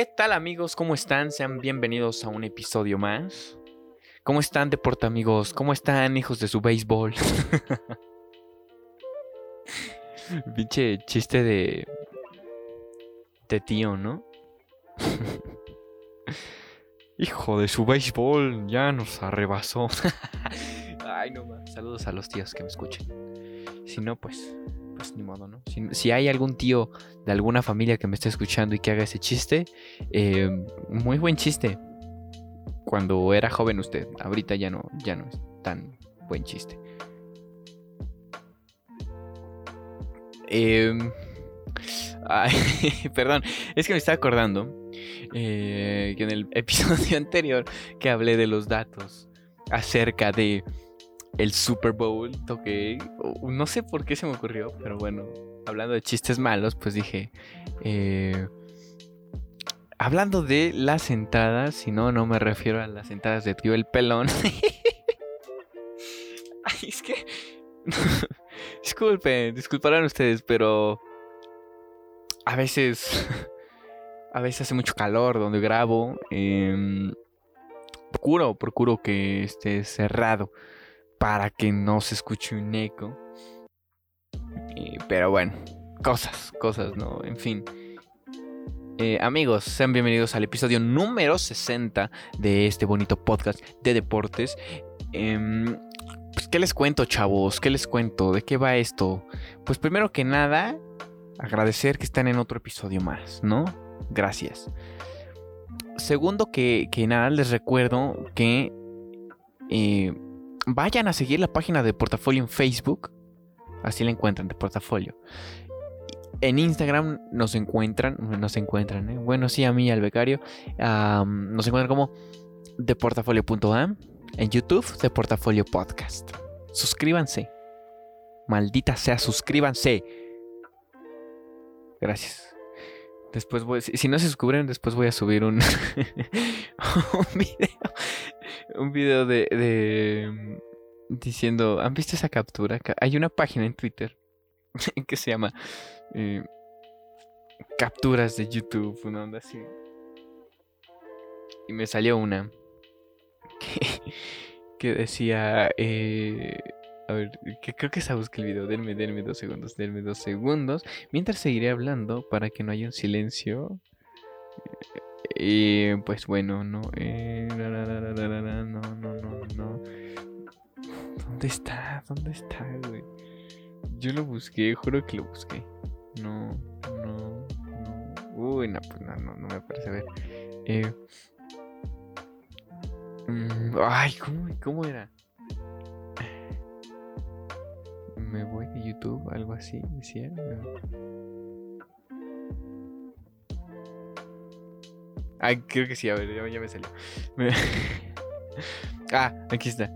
¿Qué tal amigos? ¿Cómo están? Sean bienvenidos a un episodio más. ¿Cómo están deporte amigos? ¿Cómo están hijos de su béisbol? Pinche chiste de... de tío, ¿no? Hijo de su béisbol, ya nos arrebasó. Ay, no más. Saludos a los tíos que me escuchen. Si no, pues, pues ni modo, ¿no? Si, hay algún tío de alguna familia que me esté escuchando y que haga ese chiste, eh, muy buen chiste. Cuando era joven usted, ahorita ya no, ya no es tan buen chiste. Em, perdón, es que me estaba acordando eh, que en el episodio anterior que hablé de los datos acerca de el Super Bowl, toqué, no sé por qué se me ocurrió, pero bueno, hablando de chistes malos, pues dije, eh, hablando de las entradas, si no, no me refiero a las entradas de Tío el Pelón. Ay, es que... Disculpen, disculparán ustedes, pero a veces, a veces hace mucho calor donde grabo. Eh, procuro, procuro que esté cerrado para que no se escuche un eco. Eh, pero bueno, cosas, cosas, ¿no? En fin. Eh, amigos, sean bienvenidos al episodio número 60 de este bonito podcast de deportes. Eh, pues, ¿qué les cuento, chavos? ¿Qué les cuento? ¿De qué va esto? Pues primero que nada, agradecer que están en otro episodio más, ¿no? Gracias. Segundo que, que nada, les recuerdo que eh, vayan a seguir la página de Portafolio en Facebook. Así la encuentran, de Portafolio. En Instagram nos encuentran, nos encuentran, ¿eh? bueno, sí, a mí, al becario, nos encuentran como deportafolio.am en YouTube de Portafolio Podcast. Suscríbanse. Maldita sea, suscríbanse. Gracias. Después si, no se suscriben, después voy a subir un video. Un video de, de diciendo, ¿han visto esa captura? Hay una página en Twitter que se llama eh, Capturas de YouTube, una onda así. Y me salió una que, decía, eh, a ver, que creo que esa busca el video, denme, denme dos segundos, denme dos segundos, mientras seguiré hablando para que no haya un silencio. Eh, pues bueno, no, eh, no, no, no, no. ¿Dónde está? ¿Dónde está, güey? Yo lo busqué, juro que lo busqué. No, no, no. Uy, no, pues no, no, no me parece. Ver. Eh, mm, ay, ¿cómo, ¿cómo era? Me voy de YouTube, algo así, decía. Ay, creo que sí, a ver, ya, me salió. Ah, aquí está.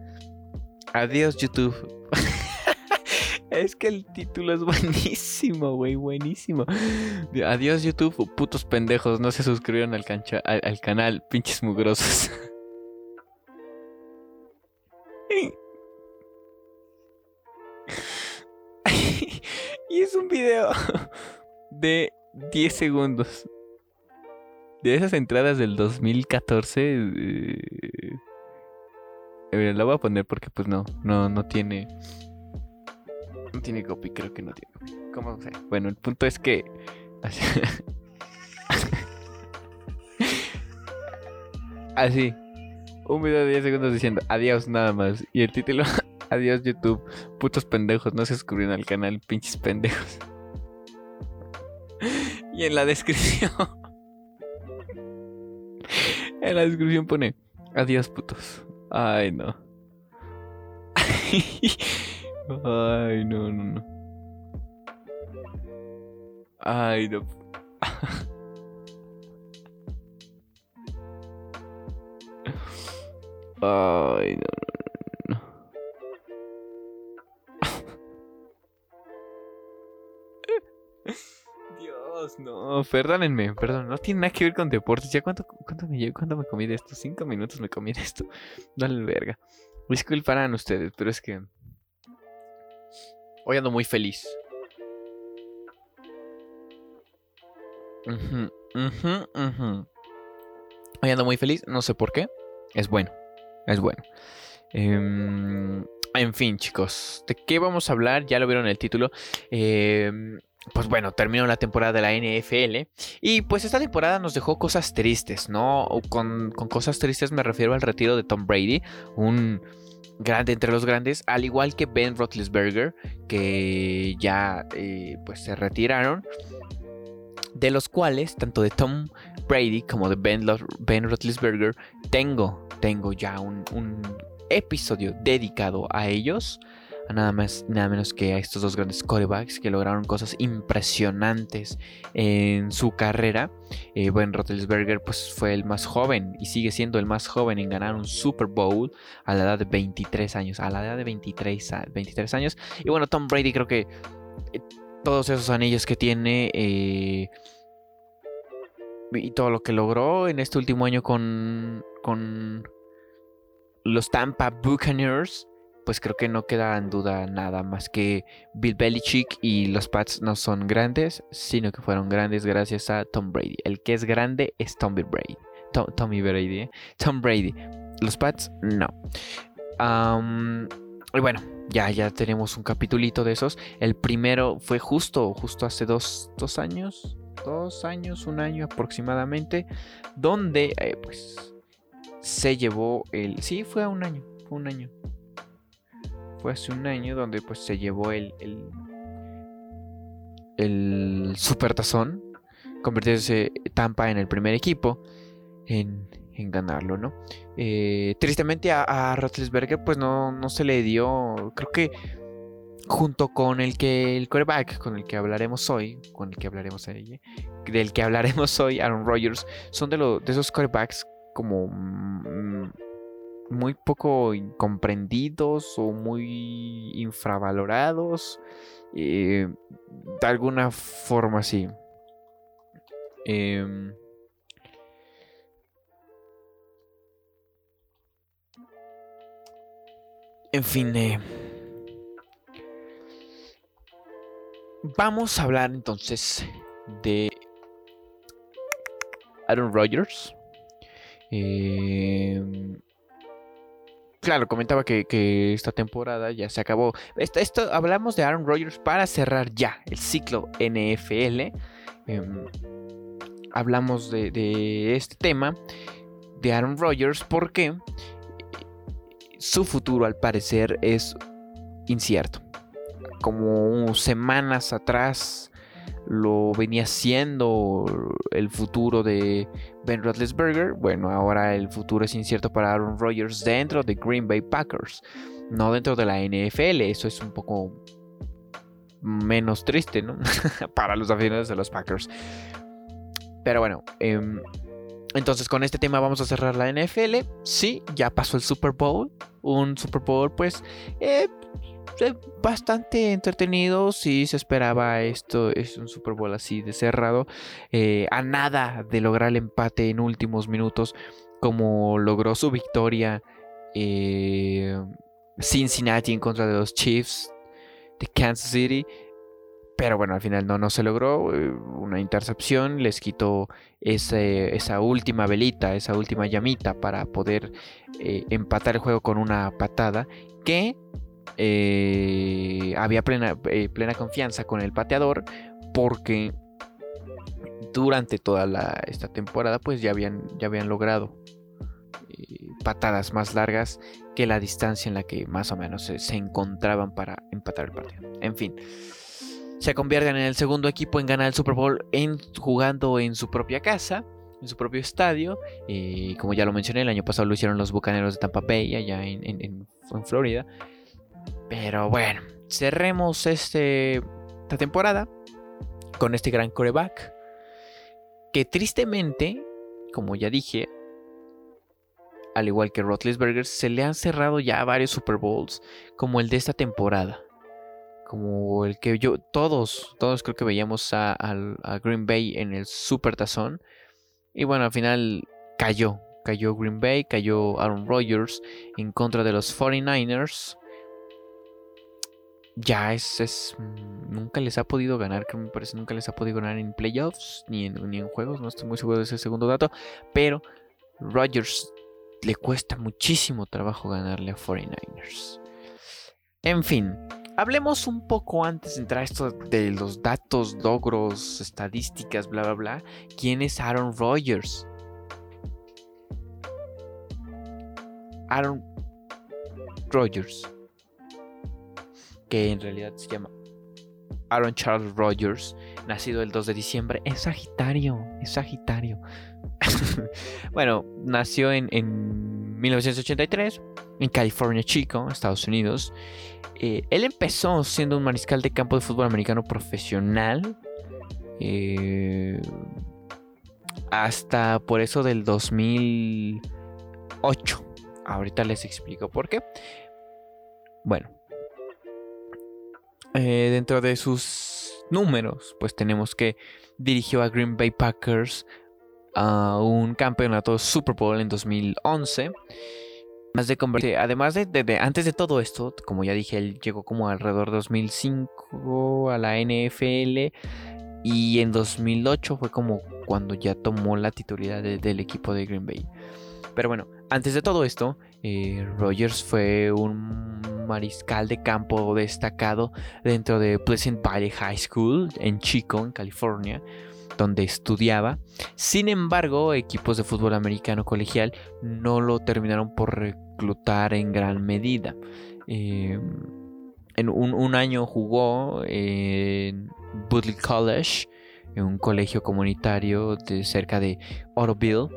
Adiós, YouTube. es que el título es buenísimo, güey, buenísimo. Adiós, YouTube, putos pendejos. No se suscribieron al, cancha- al, al canal, pinches mugrosos. y es un video de 10 segundos. De esas entradas del 2014. eh, ver, la voy a poner porque pues no, no, no tiene. No tiene copy, creo que no tiene copy. ¿Cómo sé? Bueno, el punto es que. Así. Un video de 10 segundos diciendo adiós nada más. Y el título, adiós YouTube. Putos pendejos, no se suscribieron al canal, pinches pendejos. Y en la descripción. En la descripción pone adiós putos. Ay no. Ay no, no, no. Ay no. Ay no. No, perdónenme, perdón, no tiene nada que ver con deportes. ¿Ya cuánto, cuánto, me, cuánto me comí de esto? Cinco minutos me comí de esto. Dale verga. Disculparán ustedes, pero es que. Hoy ando muy feliz. Ujú. Hoy ando muy feliz, no sé por qué. Es bueno, es bueno. Em, en fin, chicos, ¿de qué vamos a hablar? Ya lo vieron en el título. Em, pues bueno, terminó la temporada de la NFL y pues esta temporada nos dejó cosas tristes, ¿no? Con, cosas tristes me refiero al retiro de Tom Brady, un grande entre los grandes, al igual que Ben Roethlisberger, que ya eh, pues se retiraron, de los cuales, tanto de Tom Brady como de Ben, ben Roethlisberger, tengo, tengo ya un, un episodio dedicado a ellos nada más nada menos que a estos dos grandes quarterbacks que lograron cosas impresionantes en su carrera. Eh, ben Roethlisberger pues fue el más joven y sigue siendo el más joven en ganar un Super Bowl a la edad de 23 años, a la edad de 23, 23 años. Y bueno, Tom Brady creo que eh, todos esos anillos que tiene eh, y todo lo que logró en este último año con, con los Tampa Buccaneers pues creo que no queda en duda nada más que Bill Belichick y los Pats no son grandes, sino que fueron grandes gracias a Tom Brady. El que es grande es Tom Brady. Tom, Tommy Brady, ¿eh? Tom Brady. Los Pats, no. y bueno, ya, ya tenemos un capitulito de esos. El primero fue justo, justo hace dos, dos años. Dos años, un año aproximadamente. Donde, eh, pues, se llevó el... Sí, fue a un año, fue un año fue hace un año donde pues se llevó el, el, el supertazón, convirtiéndose Tampa en el primer equipo en, ganarlo, ¿no? Eh, tristemente a, a pues no, no se le dio, creo que junto con el que el quarterback con el que hablaremos hoy, con el que hablaremos hoy, del que hablaremos hoy, Aaron Rodgers, son de, de esos quarterbacks como mm, muy poco comprendidos o muy infravalorados. Eh, de alguna forma sí. Em, en fin, eh, vamos a hablar entonces de Aaron Rodgers. Eh, claro, comentaba que, esta temporada ya se acabó. Esto, hablamos de Aaron Rodgers para cerrar ya el ciclo NFL. Em, hablamos de, este tema de Aaron Rodgers porque su futuro al parecer es incierto. Como semanas atrás lo venía siendo el futuro de Ben Roethlisberger. Bueno, ahora el futuro es incierto para Aaron Rodgers dentro de Green Bay Packers, no dentro de la NFL. Eso es un poco menos triste, ¿no? para los aficionados de los Packers. Pero bueno, em, entonces con este tema vamos a cerrar la NFL. Sí, ya pasó el Super Bowl. Un Super Bowl, pues, eh, bastante entretenido. Si se esperaba esto, es un Super Bowl así de cerrado. Eh, a nada de lograr el empate en últimos minutos, como logró su victoria eh, Cincinnati en contra de los Chiefs de Kansas City. Pero bueno, al final no, no se logró. Eh, una intercepción les quitó esa última velita, esa última llamita para poder empatar el juego con una patada que eh, había plena, eh, plena, confianza con el pateador porque durante toda esta temporada pues ya habían, ya habían logrado eh, patadas más largas que la distancia en la que más o menos se, encontraban para empatar el partido. En fin, se convierten en el segundo equipo en ganar el Super Bowl en, jugando en su propia casa en su propio estadio. como ya lo mencioné, el año pasado lo hicieron los Bucaneros de Tampa Bay, allá en Florida. Pero bueno, cerremos este, esta temporada con este gran coreback. Que tristemente, como ya dije, al igual que Roethlisberger, se le han cerrado ya varios Super Bowls, como el de esta temporada. Como el que yo, todos, todos creo que veíamos a, a Green Bay en el Super Tazón. Y bueno, al final cayó, cayó Green Bay, cayó Aaron Rodgers en contra de los 49ers ya es, es, mm, nunca les ha podido ganar, que me parece nunca les ha podido ganar en playoffs ni en, ni en juegos, no estoy muy seguro de ese segundo dato, pero Rodgers le cuesta muchísimo trabajo ganarle a 49ers. En fin, hablemos un poco antes de entrar a esto de los datos, logros, estadísticas, bla, bla, bla. ¿Quién es Aaron Rodgers? Aaron Rodgers, que en realidad se llama Aaron Charles Rodgers, nacido el 2 de diciembre, es Sagitario, es Sagitario. bueno, nació en, 1983 en California Chico, Estados Unidos. Eh, él empezó siendo un mariscal de campo de fútbol americano profesional. Eh, hasta por eso del 2008. Ahorita les explico por qué. Bueno. Eh, dentro de sus números, pues tenemos que dirigió a Green Bay Packers a un campeonato Super Bowl en 2011. Además de, antes de todo esto, como ya dije, él llegó como alrededor de 2005 a la NFL y en 2008 fue como cuando ya tomó la titularidad del equipo de Green Bay. Pero bueno, antes de todo esto, eh, Rogers fue un mariscal de campo destacado dentro de Pleasant Valley High School en Chico, en California donde estudiaba. Sin embargo, equipos de fútbol americano colegial no lo terminaron por reclutar en gran medida. Eh, en un, año jugó en Budley College, en un colegio comunitario de cerca de Ottoville.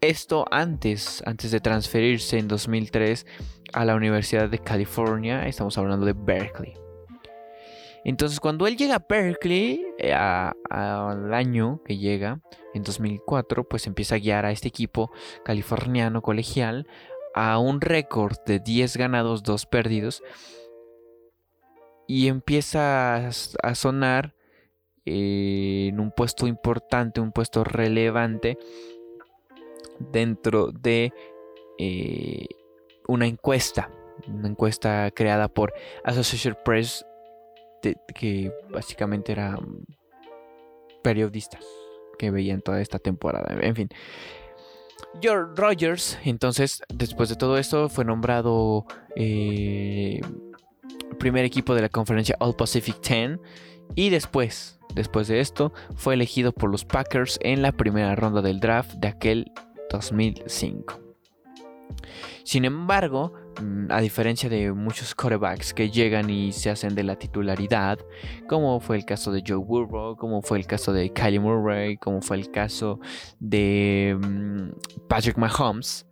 Esto antes, antes de transferirse en 2003 a la Universidad de California, estamos hablando de Berkeley. Entonces, cuando él llega a Berkeley, eh, al año que llega, en 2004, pues empieza a guiar a este equipo californiano colegial a un récord de 10 ganados, 2 perdidos. Y empieza a sonar en un puesto importante, un puesto relevante dentro de eh, una encuesta, una encuesta creada por Associated Press que básicamente eran periodistas que veían toda esta temporada. En fin. George Rogers, entonces, después de todo esto, fue nombrado eh, primer equipo de la conferencia All Pacific 10. Y después, después de esto, fue elegido por los Packers en la primera ronda del draft de aquel 2005. Sin embargo, mm, a diferencia de muchos quarterbacks que llegan y se hacen de la titularidad, como fue el caso de Joe Burrow, como fue el caso de Kylie Murray, como fue el caso de mm, Patrick Mahomes,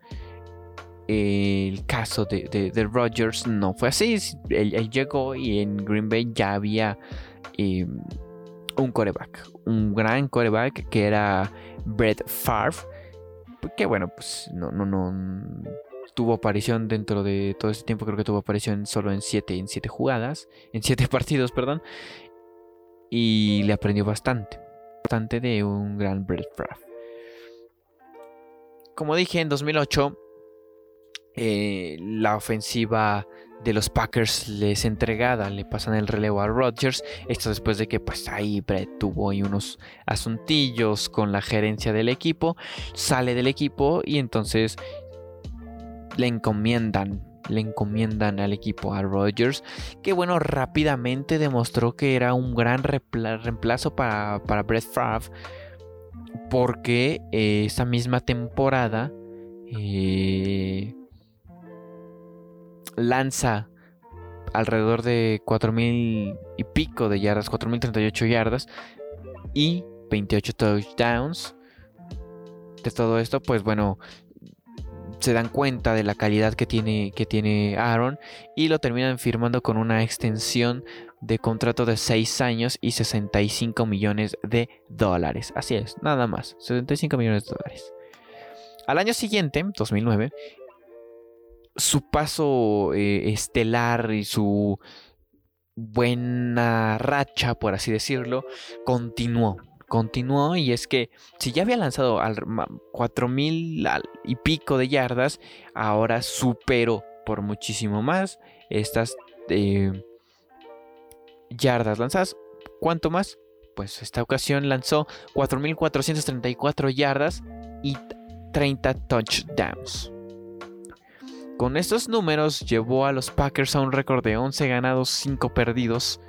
el caso de, de, Rodgers no fue así. Él, llegó y en Green Bay ya había em, un quarterback, un gran quarterback que era Brett Favre que bueno, pues no, no, no tuvo aparición dentro de todo este tiempo, creo que tuvo aparición solo en 7 en siete jugadas, en 7 partidos, perdón, y le aprendió bastante, bastante de un gran Brett Favre. Como dije, en 2008 eh, la ofensiva de los Packers les entregada, le pasan el relevo a Rodgers. Esto después de que pues ahí Brett tuvo ahí unos asuntillos con la gerencia del equipo, sale del equipo y entonces le encomiendan le encomiendan al equipo a Rodgers, que bueno, rápidamente demostró que era un gran reemplazo para, para Brett Favre, porque esa misma temporada eh, lanza alrededor de 4.000 y pico de yardas, 4.038 yardas y 28 touchdowns. De todo esto, pues bueno, se dan cuenta de la calidad que tiene, que tiene Aaron y lo terminan firmando con una extensión de contrato de 6 años y 65 millones de dólares. Así es, nada más, 75 millones de dólares. Al año siguiente, 2009, su paso eh, estelar y su buena racha, por así decirlo, continuó. Continuó y es que si ya había lanzado al 4000 y pico de yardas, ahora superó por muchísimo más estas eh, yardas lanzadas. ¿Cuánto más? Pues esta ocasión lanzó 4434 yardas y 30 touchdowns. Con estos números llevó a los Packers a un récord de 11 ganados, 5 perdidos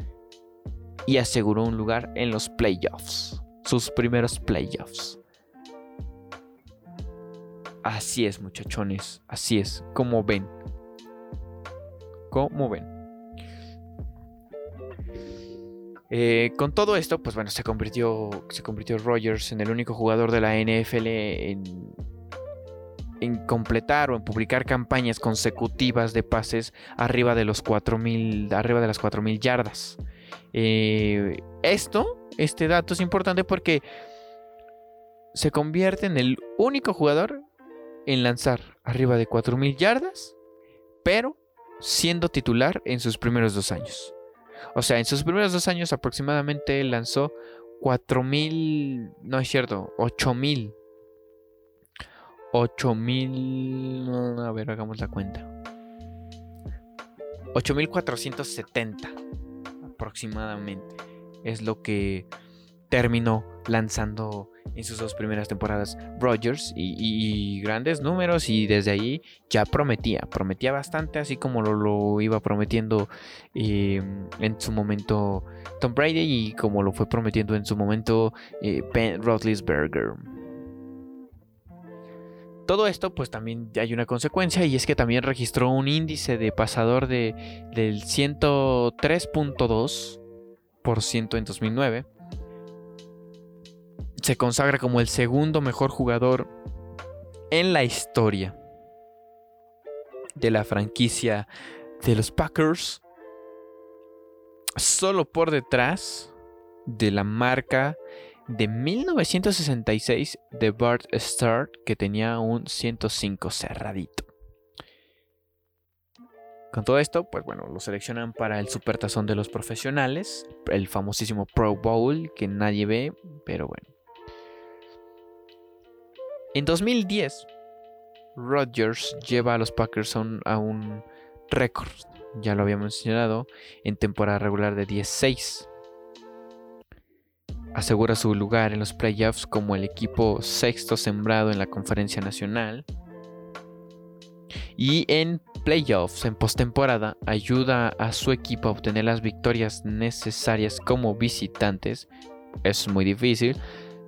y aseguró un lugar en los playoffs, sus primeros playoffs. Así es, muchachones, así es, como ven. Como ven. Eh, con todo esto, pues bueno, se convirtió, se convirtió Rogers en el único jugador de la NFL en, completar o en publicar campañas consecutivas de pases arriba de los 4000, arriba de las 4000 yardas. Eh, esto, este dato es importante porque se convierte en el único jugador en lanzar arriba de 4000 yardas, pero siendo titular en sus primeros dos años. O sea, en sus primeros dos años aproximadamente lanzó 4000, no es cierto, 8000. 8000, a ver, hagamos la cuenta. 8470 aproximadamente es lo que terminó lanzando en sus dos primeras temporadas Rogers y, grandes números y desde ahí ya prometía, prometía bastante así como lo, iba prometiendo em, en su momento Tom Brady y como lo fue prometiendo en su momento eh, Ben Roethlisberger. Todo esto pues también hay una consecuencia y es que también registró un índice de pasador de, del 103.2% en 2009 se consagra como el segundo mejor jugador en la historia de la franquicia de los Packers, solo por detrás de la marca de 1966 de Bart Starr, que tenía un 105 cerradito. Con todo esto, pues bueno, lo seleccionan para el Supertazón de los profesionales, el famosísimo Pro Bowl que nadie ve, pero bueno. En 2010, Rodgers lleva a los Packers a un, récord, ya lo había mencionado, en temporada regular de 16. Asegura su lugar en los playoffs como el equipo sexto sembrado en la conferencia nacional. Y en playoffs, en postemporada, ayuda a su equipo a obtener las victorias necesarias como visitantes. Es muy difícil,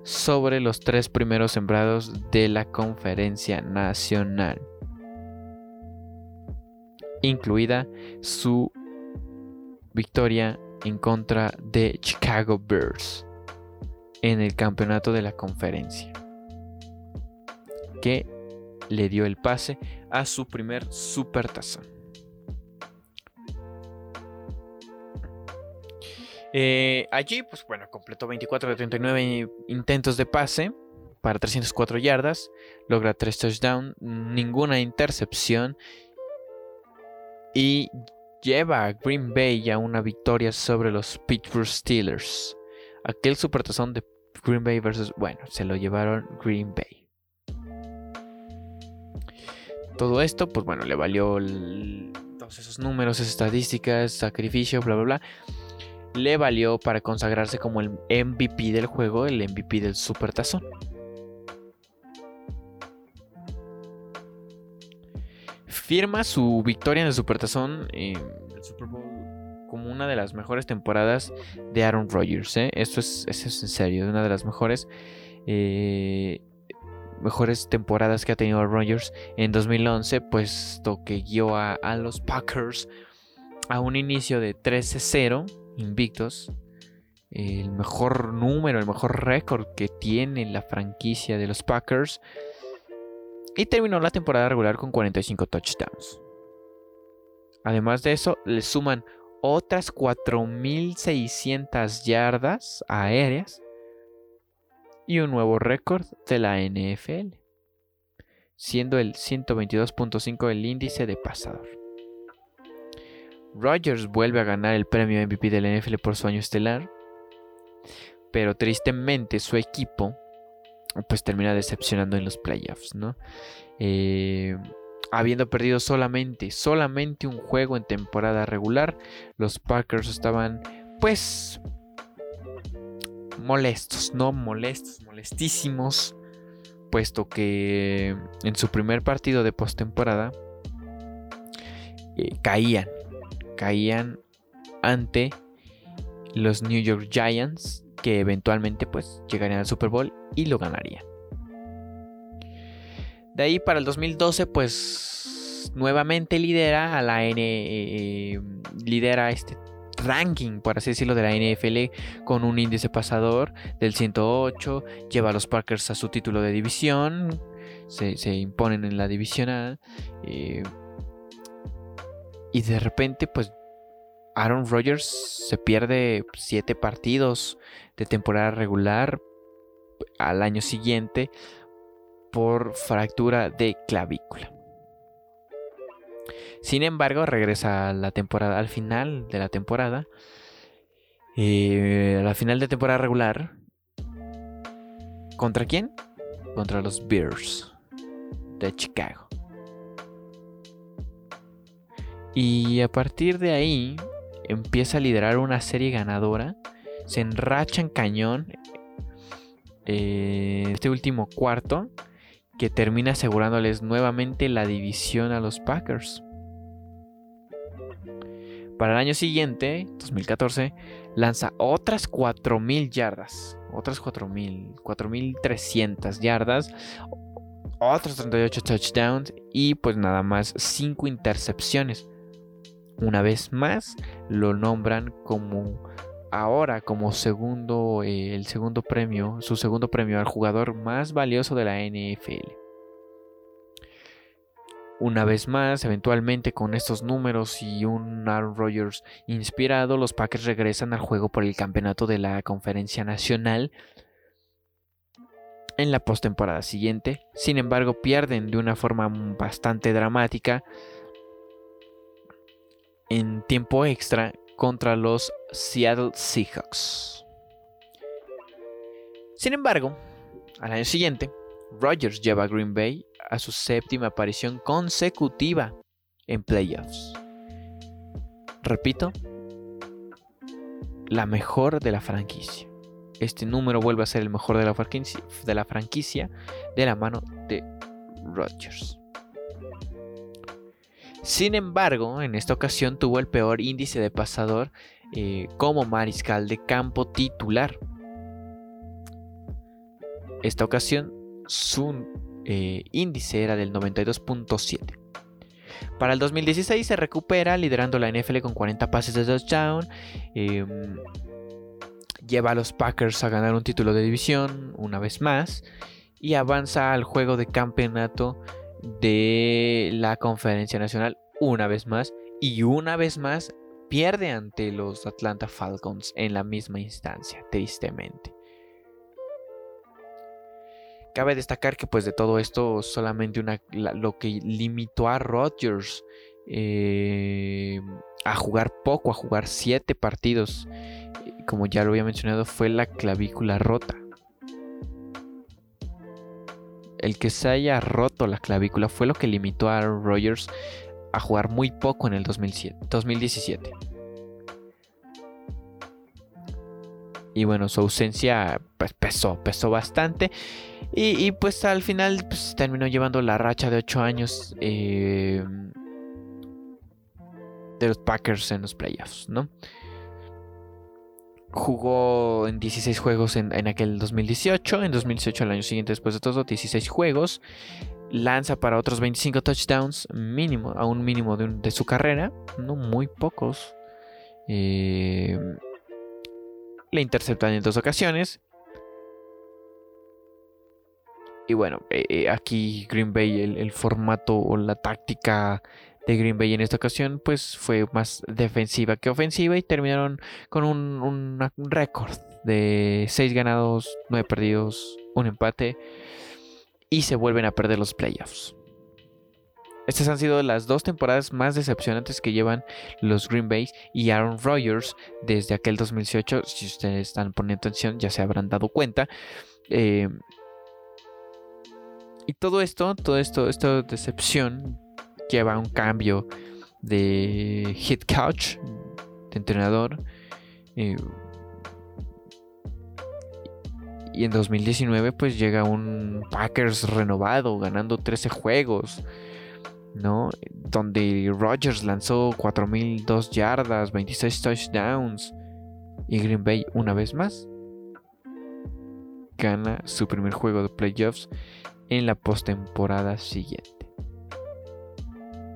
sobre los tres primeros sembrados de la conferencia nacional, incluida su victoria en contra de Chicago Bears en el campeonato de la conferencia, que le dio el pase a su primer supertazón. Eh, allí, pues bueno, completó 24 de 39 intentos de pase para 304 yardas, logra 3 touchdowns, ninguna intercepción y lleva a Green Bay a una victoria sobre los Pittsburgh Steelers. Aquel supertazón de Green Bay versus, bueno, se lo llevaron Green Bay. Todo esto, pues bueno, le valió todos esos números, estadísticas, sacrificio, bla, bla, bla le valió para consagrarse como el MVP del juego, el MVP del Supertazón. Firma su victoria en el Supertazón en el Super Bowl como una de las mejores temporadas de Aaron Rodgers. ¿eh? Esto es, es, en serio, una de las mejores eh, mejores temporadas que ha tenido Rodgers en 2011, puesto que guió a, a los Packers a un inicio de 13-0 invictos. El mejor número, el mejor récord que tiene la franquicia de los Packers. Y terminó la temporada regular con 45 touchdowns. Además de eso, le suman otras 4.600 yardas aéreas y un nuevo récord de la NFL, siendo el 122.5 el índice de pasador. Rogers vuelve a ganar el premio MVP del NFL por su año estelar, pero tristemente su equipo pues termina decepcionando en los playoffs, ¿no? Eh, habiendo perdido solamente, solamente un juego en temporada regular, los Packers estaban pues molestos, ¿no? Molestos, molestísimos, puesto que en su primer partido de postemporada eh, caían, caían ante los New York Giants, que eventualmente pues llegarían al Super Bowl y lo ganarían. De ahí para el 2012 pues nuevamente lidera a la N, eh, lidera este ranking, por así decirlo, de la NFL con un índice pasador del 108, lleva a los Packers a su título de división, se, imponen en la divisional. Eh, y de repente, pues Aaron Rodgers se pierde siete partidos de temporada regular al año siguiente por fractura de clavícula. Sin embargo, regresa a la temporada, al final de la temporada, eh, a la final de temporada regular. ¿Contra quién? Contra los Bears de Chicago. Y a partir de ahí empieza a liderar una serie ganadora. Se enracha en cañón eh, este último cuarto que termina asegurándoles nuevamente la división a los Packers. Para el año siguiente, 2014, lanza otras 4.000 yardas. Otras 4.000, 4.300 yardas. Otros 38 touchdowns y pues nada más 5 intercepciones. Una vez más lo nombran como ahora como segundo eh, el segundo premio, su segundo premio al jugador más valioso de la NFL. Una vez más, eventualmente con estos números y un Aaron Rodgers inspirado, los Packers regresan al juego por el campeonato de la Conferencia Nacional en la postemporada siguiente. Sin embargo, pierden de una forma bastante dramática en tiempo extra contra los Seattle Seahawks. Sin embargo, al año siguiente, Rodgers lleva a Green Bay a su séptima aparición consecutiva en playoffs. Repito, la mejor de la franquicia. Este número vuelve a ser el mejor de la franquicia de la, mano de Rodgers. Sin embargo, en esta ocasión tuvo el peor índice de pasador eh, como mariscal de campo titular. Esta ocasión, su eh, índice era del 92.7. Para el 2016 se recupera liderando la NFL con 40 pases de touchdown. Em, lleva a los Packers a ganar un título de división una vez más. Y avanza al juego de campeonato de la Conferencia Nacional una vez más. Y una vez más pierde ante los Atlanta Falcons en la misma instancia, tristemente. Cabe destacar que pues de todo esto solamente una, lo que limitó a Rodgers eh, a jugar poco, a jugar siete partidos, como ya lo había mencionado, fue la clavícula rota. El que se haya roto la clavícula fue lo que limitó a Rodgers a jugar muy poco en el 2017. Y bueno, su ausencia pues pesó, pesó bastante. Y, pues al final pues, terminó llevando la racha de 8 años eh, de los Packers en los playoffs, ¿no? Jugó en 16 juegos en, aquel 2018, en 2018 el año siguiente después de todo 16 juegos. Lanza para otros 25 touchdowns mínimo, a un mínimo de, su carrera, no muy pocos. Eh, le interceptan en dos ocasiones y bueno, eh, eh, aquí Green Bay, el, formato o la táctica de Green Bay en esta ocasión, pues fue más defensiva que ofensiva y terminaron con un, récord de 6 ganados, 9 perdidos, un empate y se vuelven a perder los playoffs. Estas han sido las dos temporadas más decepcionantes que llevan los Green Bay y Aaron Rodgers desde aquel 2018. Si ustedes están poniendo atención, ya se habrán dado cuenta. Eh, y todo esto, todo esto, esta decepción lleva un cambio de hit couch, de entrenador. Eh, Y en 2019 pues llega un Packers renovado, ganando 13 juegos, ¿no? Donde Rodgers lanzó 4.002 yardas, 26 touchdowns. Y Green Bay una vez más gana su primer juego de playoffs en la postemporada siguiente.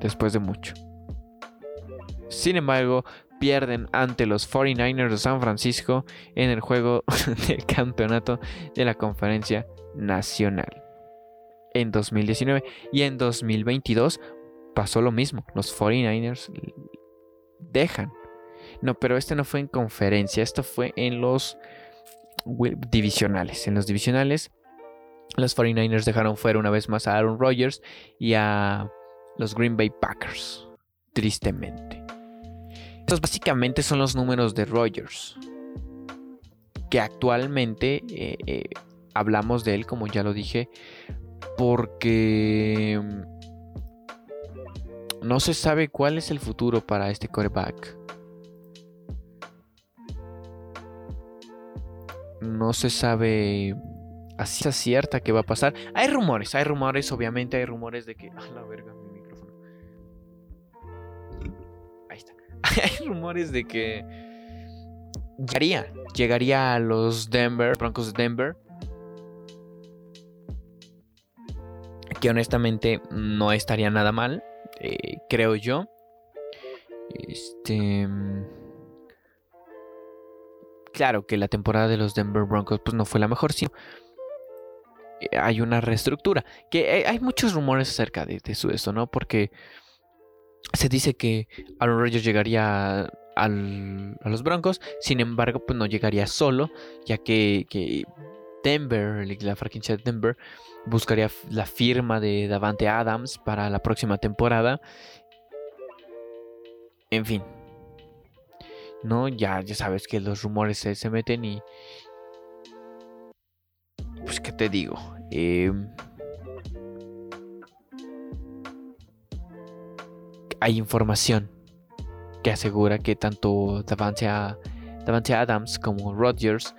Después de mucho. Sin embargo, pierden ante los 49ers de San Francisco en el juego del campeonato de la conferencia nacional. En 2019 y en 2022 pasó lo mismo. Los 49ers dejan. No, pero este no fue en conferencia, esto fue en los divisionales. En los divisionales, los 49ers dejaron fuera una vez más a Aaron Rodgers y a los Green Bay Packers. Tristemente. Estos básicamente son los números de Rogers. Que actualmente eh, eh, hablamos de él, como ya lo dije, porque mm, no se sabe cuál es el futuro para este quarterback. No se sabe así cierta qué va a pasar. Hay rumores, hay rumores, obviamente hay rumores de que. Ah, la verga. hay rumores de que llegaría, llegaría a los Denver, Broncos de Denver. Que honestamente no estaría nada mal, eh, creo yo. Este. Claro que la temporada de los Denver Broncos pues no fue la mejor, eh, hay una reestructura. Que hay muchos rumores acerca de, de eso, ¿no? Porque se dice que Aaron Rodgers llegaría a los Broncos, sin embargo, pues no llegaría solo, ya que, Denver, la franquicia de Denver, buscaría la firma de Davante Adams para la próxima temporada. En fin. No, ya, ya sabes que los rumores se, meten y. Pues, ¿qué te digo? Eh, hay información que asegura que tanto Davante, Adams como Rodgers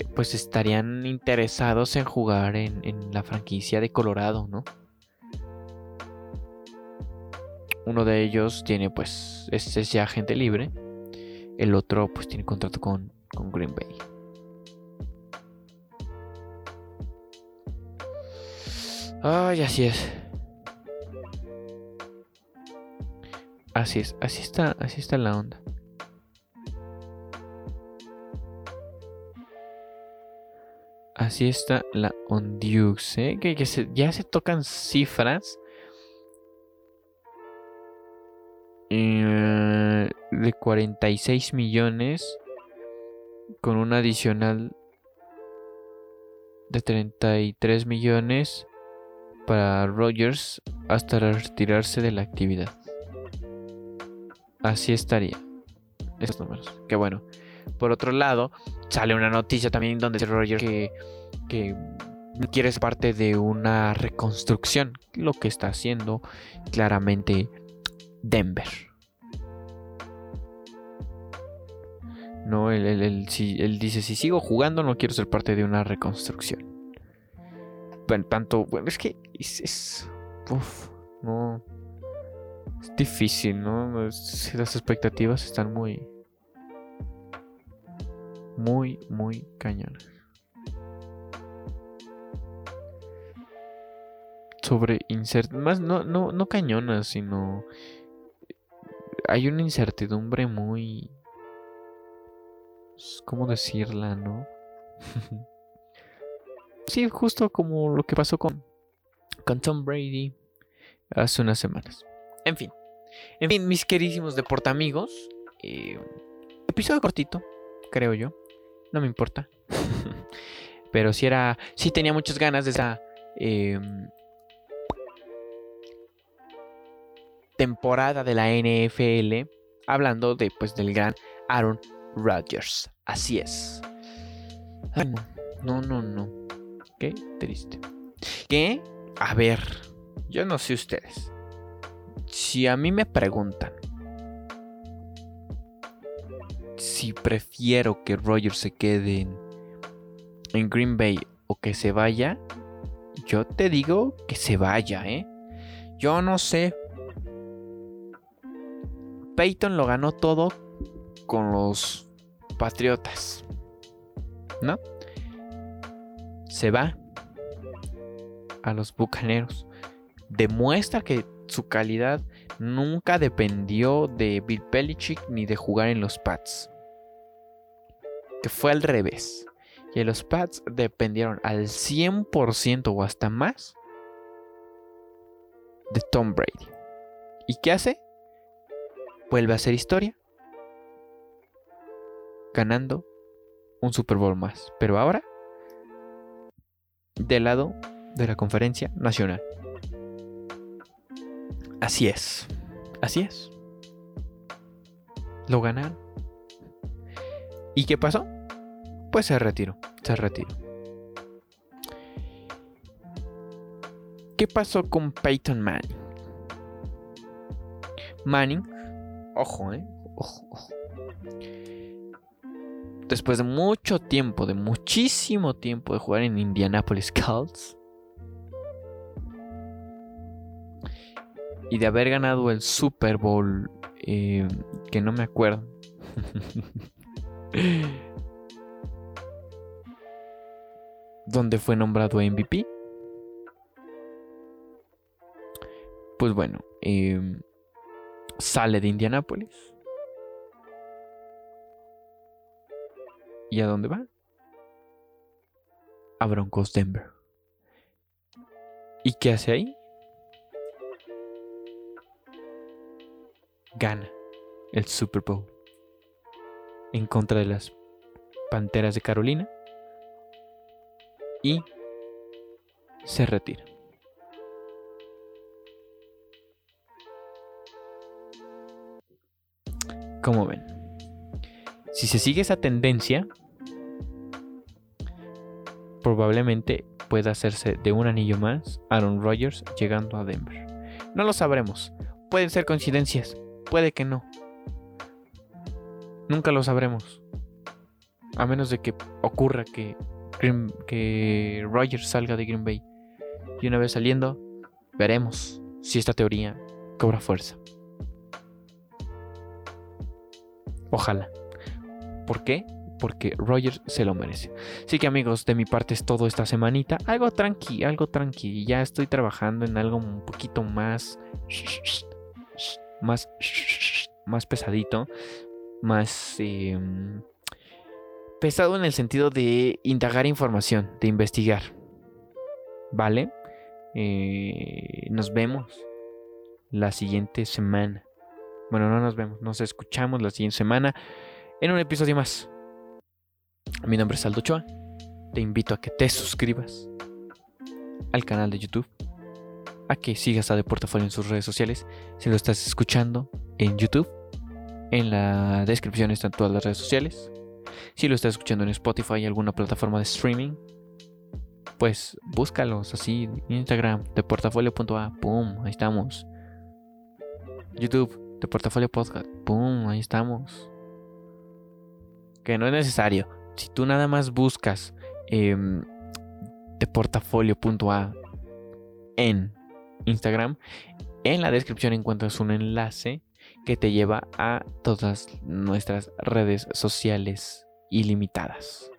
eh, pues estarían interesados en jugar en, la franquicia de Colorado, ¿no? Uno de ellos tiene pues es, ya agente libre. El otro pues tiene contrato con, con Green Bay. Ay, así es. Así es, así está, así está la onda. Así está la Ondiux, ¿eh? que, ya se tocan cifras eh, de 46 millones con un adicional de 33 millones para Rogers hasta retirarse de la actividad. Así estaría. Estos números. Que bueno. Por otro lado, sale una noticia también donde dice Roger que, que quiere ser parte de una reconstrucción. Lo que está haciendo claramente Denver. No, él, dice, si sigo jugando no quiero ser parte de una reconstrucción. Bueno, tanto, bueno, es que es, no, es difícil, ¿no? Las expectativas están muy, muy, muy cañonas. Sobre incertidumbre, más no, no, no cañonas, sino hay una incertidumbre muy, ¿cómo decirla, no? sí, justo como lo que pasó con, con Tom Brady hace unas semanas. En fin. En fin, mis queridísimos deportamigos. Eh, episodio cortito, creo yo. No me importa. Pero si era. Sí tenía muchas ganas de esa. Em, temporada de la NFL. Hablando de pues del gran Aaron Rodgers. Así es. no, no, no. Qué triste. Que, a ver, yo no sé ustedes si a mí me preguntan si prefiero que Rogers se quede en Green Bay o que se vaya, yo te digo que se vaya, ¿eh? Yo no sé. Peyton lo ganó todo con los Patriotas. ¿No? Se va a los Bucaneros. Demuestra que su calidad nunca dependió de Bill Belichick ni de jugar en los Pats. Que fue al revés. Y los Pats dependieron al 100% o hasta más de Tom Brady. ¿Y qué hace? Vuelve a hacer historia. Ganando un Super Bowl más. Pero ahora, del lado de la conferencia nacional. Así es. Así es. Lo ganaron. ¿Y qué pasó? Pues se retiró. Se retiró. ¿Qué pasó con Peyton Manning? Manning, ojo, eh, ojo, ojo. Después de mucho tiempo, de muchísimo tiempo de jugar en Indianapolis Colts y de haber ganado el Super Bowl, eh, que no me acuerdo. donde fue nombrado MVP. Pues bueno, em, sale de Indianápolis. ¿Y a dónde va? A Broncos Denver. ¿Y qué hace ahí? Gana el Super Bowl en contra de las Panteras de Carolina y se retira. Como ven, si se sigue esa tendencia, probablemente pueda hacerse de un anillo más Aaron Rodgers llegando a Denver. No lo sabremos. Pueden ser coincidencias, puede que no. Nunca lo sabremos. A menos de que ocurra que, que Rodgers salga de Green Bay. Y una vez saliendo, veremos si esta teoría cobra fuerza. Ojalá. ¿Por qué? Porque Rogers se lo merece. Así que amigos, de mi parte es todo esta semanita. Algo tranqui, algo tranqui. Ya estoy trabajando en algo un poquito más... Más... Más pesadito. Más... Em, pesado en el sentido de indagar información, de investigar. ¿Vale? Eh, nos vemos la siguiente semana. Bueno, no nos vemos, nos escuchamos la siguiente semana en un episodio más. Mi nombre es Aldo Choa. Te invito a que te suscribas al canal de YouTube, a que sigas a Deportafolio en sus redes sociales. Si lo estás escuchando en YouTube, en la descripción están todas las redes sociales. Si lo estás escuchando en Spotify, y alguna plataforma de streaming, pues búscalos así Instagram, deportafolio.a, pum, ahí estamos. YouTube, de Portafolio Podcast. ¡Pum! Ahí estamos. Que no es necesario. Si tú nada más buscas eh, de portafolio.a en Instagram, en la descripción encuentras un enlace que te lleva a todas nuestras redes sociales ilimitadas.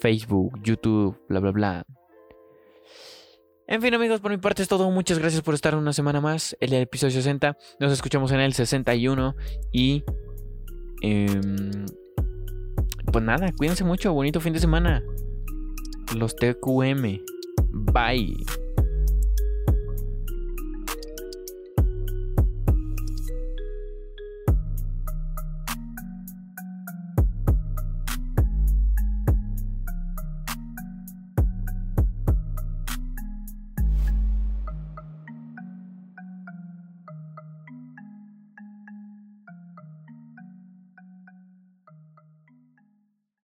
Facebook, YouTube, bla, bla, bla. En fin, amigos, por mi parte es todo. Muchas gracias por estar una semana más. El episodio 60. Nos escuchamos en el 61. Y. Em, pues nada, cuídense mucho. Bonito fin de semana. Los TQM. Bye.